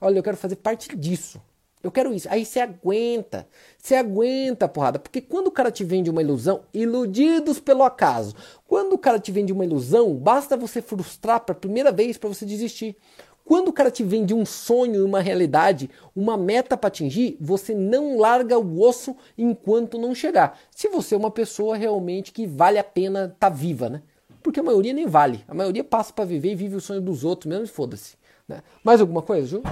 A: olha, eu quero fazer parte disso. Eu quero isso. Aí você aguenta. Você aguenta a porrada. Porque quando o cara te vende uma ilusão, iludidos pelo acaso. Quando o cara te vende uma ilusão, basta você frustrar para a primeira vez para você desistir. Quando o cara te vende um sonho uma realidade, uma meta para atingir, você não larga o osso enquanto não chegar. Se você é uma pessoa realmente que vale a pena estar tá viva, né? Porque a maioria nem vale. A maioria passa para viver e vive o sonho dos outros mesmo foda-se. Né? Mais alguma coisa, Ju?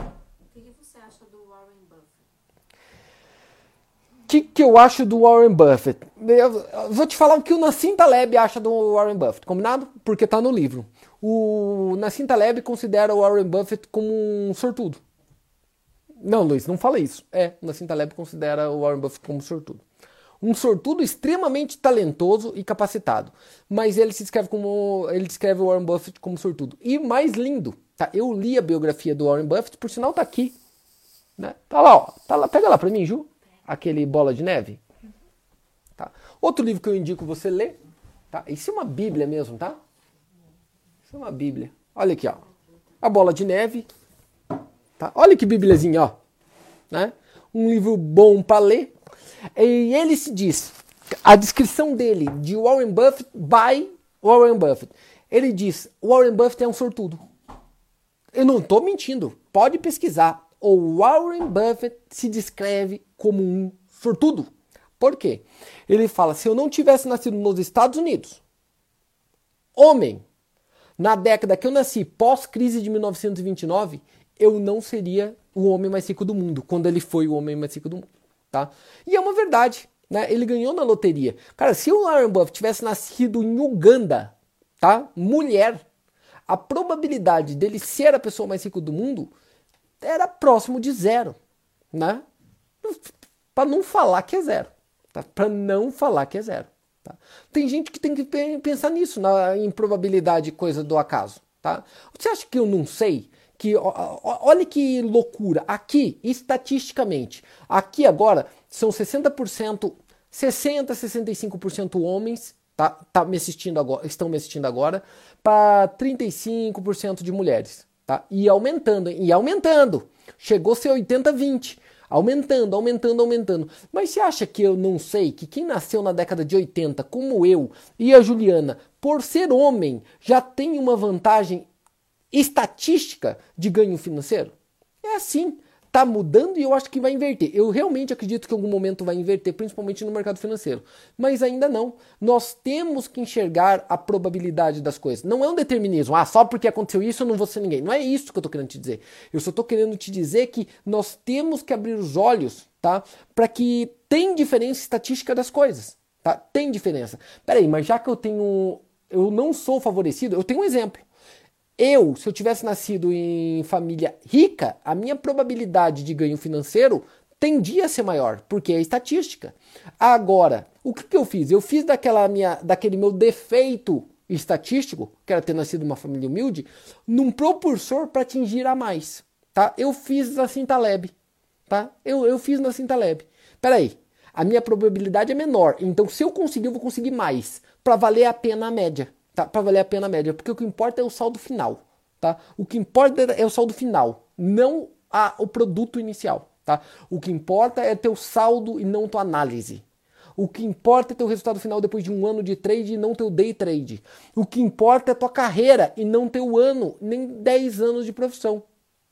A: Que, que eu acho do Warren Buffett? Eu, vou te falar o que o Nassim Taleb acha do Warren Buffett, combinado? Porque tá no livro. O Nassim Taleb considera o Warren Buffett como um sortudo. Não, Luiz, não fala isso. É, o Nassim Taleb considera o Warren Buffett como sortudo. Um sortudo extremamente talentoso e capacitado. Mas ele se descreve como. Ele descreve o Warren Buffett como sortudo. E mais lindo, tá? Eu li a biografia do Warren Buffett, por sinal tá aqui. Né? Tá lá, ó. Tá lá, pega lá pra mim, Ju aquele Bola de Neve? Tá. Outro livro que eu indico você ler, tá? Isso é uma Bíblia mesmo, tá? Isso é uma Bíblia. Olha aqui, ó. A Bola de Neve. Tá? Olha que bíbliazinha, ó. Né? Um livro bom para ler. E ele se diz, a descrição dele, de Warren Buffett by Warren Buffett. Ele diz, Warren Buffett é um sortudo. Eu não estou mentindo. Pode pesquisar o Warren Buffett se descreve como um sortudo. Por quê? Ele fala: se eu não tivesse nascido nos Estados Unidos, homem, na década que eu nasci, pós-crise de 1929, eu não seria o homem mais rico do mundo, quando ele foi o homem mais rico do mundo. Tá? E é uma verdade. Né? Ele ganhou na loteria. Cara, se o Warren Buffett tivesse nascido em Uganda, tá? mulher, a probabilidade dele ser a pessoa mais rica do mundo era próximo de zero, né? Para não falar que é zero, tá? Para não falar que é zero. Tá? Tem gente que tem que pensar nisso, na improbabilidade coisa do acaso, tá? Você acha que eu não sei? Que olha que loucura. Aqui, estatisticamente, aqui agora são 60%, 60, 65% homens tá, tá me assistindo agora, estão me assistindo agora, para 35% de mulheres tá? E aumentando, e aumentando. Chegou a ser 80-20. Aumentando, aumentando, aumentando. Mas você acha que eu não sei que quem nasceu na década de 80, como eu e a Juliana, por ser homem, já tem uma vantagem estatística de ganho financeiro? É assim está mudando e eu acho que vai inverter. Eu realmente acredito que em algum momento vai inverter, principalmente no mercado financeiro. Mas ainda não. Nós temos que enxergar a probabilidade das coisas. Não é um determinismo. Ah, só porque aconteceu isso eu não vou ser ninguém. Não é isso que eu estou querendo te dizer. Eu só estou querendo te dizer que nós temos que abrir os olhos, tá? Para que tem diferença estatística das coisas, tá? Tem diferença. Peraí, mas já que eu tenho, eu não sou favorecido, eu tenho um exemplo. Eu, se eu tivesse nascido em família rica, a minha probabilidade de ganho financeiro tendia a ser maior, porque é estatística. Agora, o que, que eu fiz? Eu fiz daquela minha, daquele meu defeito estatístico, que era ter nascido uma família humilde, num propulsor para atingir a mais. Tá? Eu fiz na Cintaleb. Tá? Eu, eu fiz na Cintaleb. Peraí, a minha probabilidade é menor, então se eu conseguir, eu vou conseguir mais, para valer a pena a média. Tá? Para valer a pena a média, porque o que importa é o saldo final, tá? O que importa é o saldo final, não a, o produto inicial, tá? O que importa é teu saldo e não tua análise. O que importa é teu resultado final depois de um ano de trade e não teu day trade. O que importa é tua carreira e não teu ano, nem 10 anos de profissão.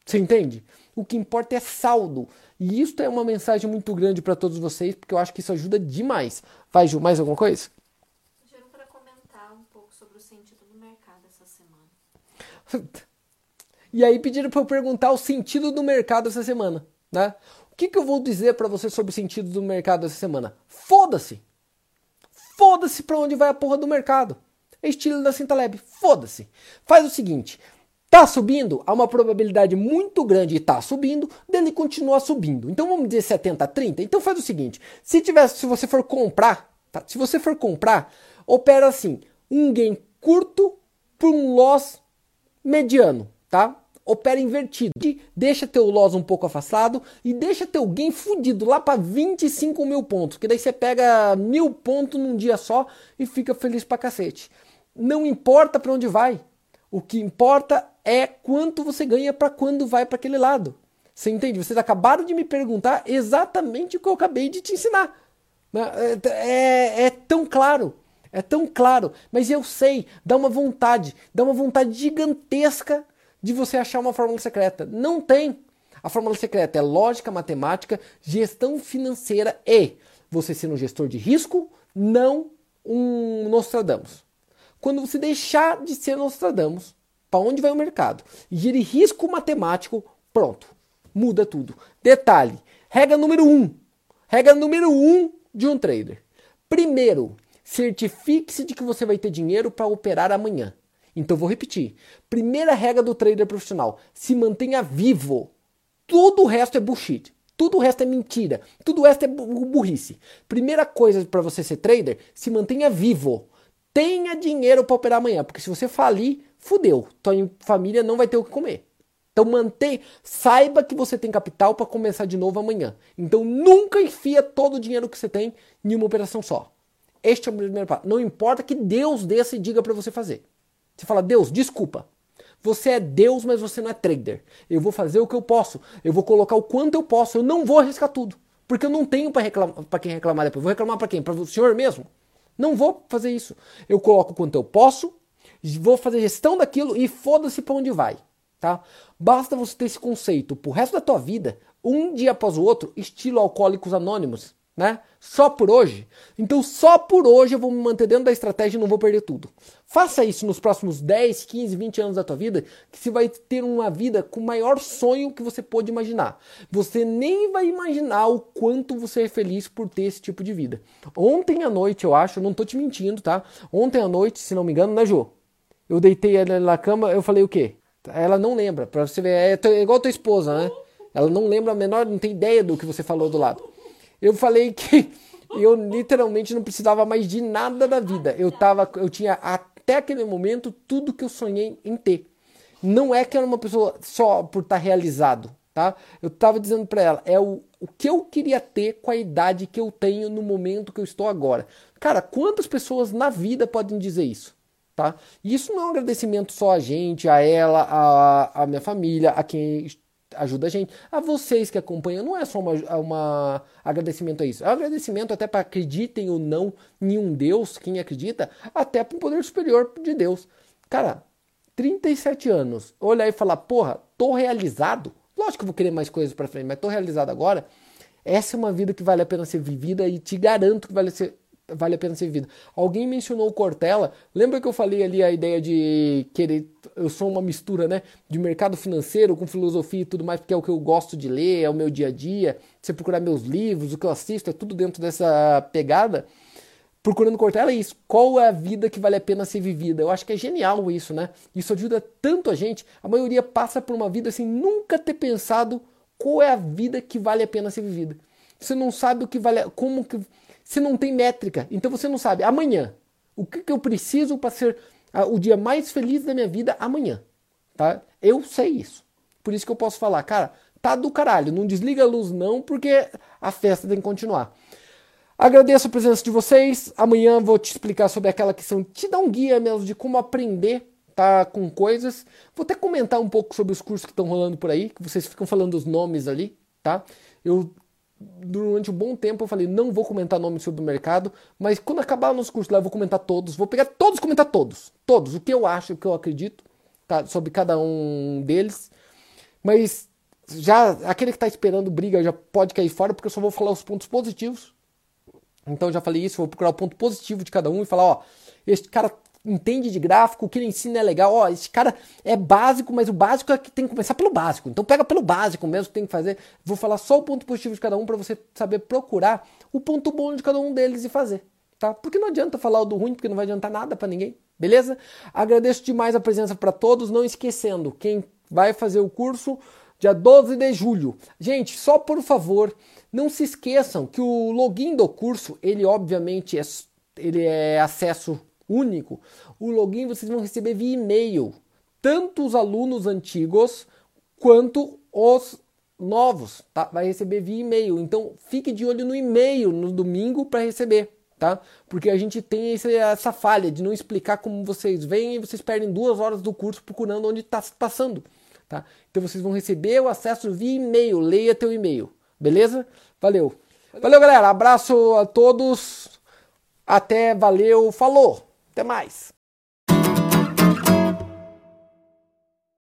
A: Você entende? O que importa é saldo. E isso é uma mensagem muito grande para todos vocês, porque eu acho que isso ajuda demais. Vai, Ju, mais alguma coisa?
B: para comentar um pouco sobre o sentido do mercado essa semana.
A: e aí pediram para eu perguntar o sentido do mercado essa semana, né? O que, que eu vou dizer para você sobre o sentido do mercado essa semana? Foda-se! Foda-se para onde vai a porra do mercado. Estilo da Cintaleb. Foda-se. Faz o seguinte, Tá subindo? Há uma probabilidade muito grande de tá subindo, dele continuar subindo. Então vamos dizer 70 a 30. Então faz o seguinte: se tiver, se você for comprar, tá? se você for comprar, opera assim, um gain curto por um loss mediano, tá? Opera invertido. Deixa teu loss um pouco afastado e deixa teu gain fudido lá para 25 mil pontos. Que daí você pega mil pontos num dia só e fica feliz pra cacete. Não importa para onde vai. O que importa é quanto você ganha para quando vai para aquele lado. Você entende? Vocês acabaram de me perguntar exatamente o que eu acabei de te ensinar. Né? É, é, é, tão claro, é tão claro. Mas eu sei, dá uma vontade, dá uma vontade gigantesca de você achar uma fórmula secreta. Não tem. A fórmula secreta é lógica, matemática, gestão financeira e você ser um gestor de risco, não um Nostradamus. Quando você deixar de ser Nostradamus, para onde vai o mercado, e gere risco matemático, pronto, muda tudo. Detalhe, regra número um, regra número um de um trader. Primeiro, certifique-se de que você vai ter dinheiro para operar amanhã. Então vou repetir. Primeira regra do trader profissional: se mantenha vivo. Tudo o resto é bullshit. Tudo o resto é mentira. Tudo o resto é burrice. Primeira coisa para você ser trader: se mantenha vivo. Tenha dinheiro para operar amanhã, porque se você falir, fudeu. Tua família não vai ter o que comer. Então mantém, saiba que você tem capital para começar de novo amanhã. Então nunca enfia todo o dinheiro que você tem em uma operação só. Este é o primeiro passo. Não importa que Deus desse e diga para você fazer. Você fala, Deus, desculpa. Você é Deus, mas você não é trader. Eu vou fazer o que eu posso. Eu vou colocar o quanto eu posso. Eu não vou arriscar tudo. Porque eu não tenho para reclamar, quem reclamar depois. Eu vou reclamar para quem? Para o senhor mesmo? Não vou fazer isso. Eu coloco o quanto eu posso, vou fazer gestão daquilo e foda-se para onde vai, tá? Basta você ter esse conceito pro resto da tua vida, um dia após o outro, estilo alcoólicos anônimos, né? Só por hoje. Então, só por hoje eu vou me manter dentro da estratégia e não vou perder tudo. Faça isso nos próximos 10, 15, 20 anos da tua vida, que você vai ter uma vida com o maior sonho que você pode imaginar. Você nem vai imaginar o quanto você é feliz por ter esse tipo de vida. Ontem à noite, eu acho, não tô te mentindo, tá? Ontem à noite, se não me engano, né, Jô? Eu deitei ela na cama, eu falei o quê? Ela não lembra, pra você ver, é, é igual tua esposa, né? Ela não lembra a menor, não tem ideia do que você falou do lado. Eu falei que eu literalmente não precisava mais de nada da vida. Eu tava, eu tinha até aquele momento tudo que eu sonhei em ter. Não é que era uma pessoa só por estar tá realizado, tá? Eu tava dizendo para ela, é o, o que eu queria ter com a idade que eu tenho no momento que eu estou agora. Cara, quantas pessoas na vida podem dizer isso? Tá? E isso não é um agradecimento só a gente, a ela, a, a minha família, a quem ajuda a gente, a vocês que acompanham. Não é só uma, uma agradecimento a isso, é um agradecimento até para acreditem ou não em um Deus, quem acredita, até para o poder superior de Deus. Cara, 37 anos, olhar e falar, porra, tô realizado. Lógico que eu vou querer mais coisas para frente, mas tô realizado agora. Essa é uma vida que vale a pena ser vivida e te garanto que vale ser vale a pena ser vivida. Alguém mencionou o Cortella. Lembra que eu falei ali a ideia de querer. Eu sou uma mistura, né? De mercado financeiro com filosofia e tudo mais, porque é o que eu gosto de ler, é o meu dia a dia. Você procurar meus livros, o que eu assisto, é tudo dentro dessa pegada. Procurando Cortella é isso. Qual é a vida que vale a pena ser vivida? Eu acho que é genial isso, né? Isso ajuda tanto a gente. A maioria passa por uma vida sem nunca ter pensado qual é a vida que vale a pena ser vivida. Você não sabe o que vale, como que você não tem métrica. Então você não sabe amanhã o que, que eu preciso para ser ah, o dia mais feliz da minha vida amanhã. Tá? Eu sei isso. Por isso que eu posso falar, cara, tá do caralho, não desliga a luz não, porque a festa tem que continuar. Agradeço a presença de vocês. Amanhã vou te explicar sobre aquela questão, te dar um guia mesmo de como aprender tá com coisas. Vou até comentar um pouco sobre os cursos que estão rolando por aí, que vocês ficam falando os nomes ali, tá? Eu durante um bom tempo eu falei, não vou comentar nomes sobre o mercado, mas quando acabar o nosso curso lá eu vou comentar todos, vou pegar todos, comentar todos, todos, o que eu acho, o que eu acredito, tá? Sobre cada um deles. Mas já aquele que está esperando briga já pode cair fora, porque eu só vou falar os pontos positivos então já falei isso, vou procurar o ponto positivo de cada um e falar, ó, este cara entende de gráfico, o que ele ensina é legal, ó, esse cara é básico, mas o básico é que tem que começar pelo básico. Então pega pelo básico mesmo que tem que fazer. Vou falar só o ponto positivo de cada um para você saber procurar o ponto bom de cada um deles e fazer, tá? Porque não adianta falar o do ruim, porque não vai adiantar nada para ninguém. Beleza? Agradeço demais a presença para todos, não esquecendo, quem vai fazer o curso dia 12 de julho. Gente, só por favor, não se esqueçam que o login do curso, ele obviamente é, ele é acesso único. O login vocês vão receber via e-mail, tanto os alunos antigos quanto os novos, tá? Vai receber via e-mail. Então, fique de olho no e-mail no domingo para receber, tá? Porque a gente tem essa falha de não explicar como vocês vêm e vocês perdem duas horas do curso procurando onde está passando, tá? Então, vocês vão receber o acesso via e-mail. Leia teu e-mail. Beleza? Valeu. Valeu, galera. Abraço a todos. Até, valeu, falou. Até mais.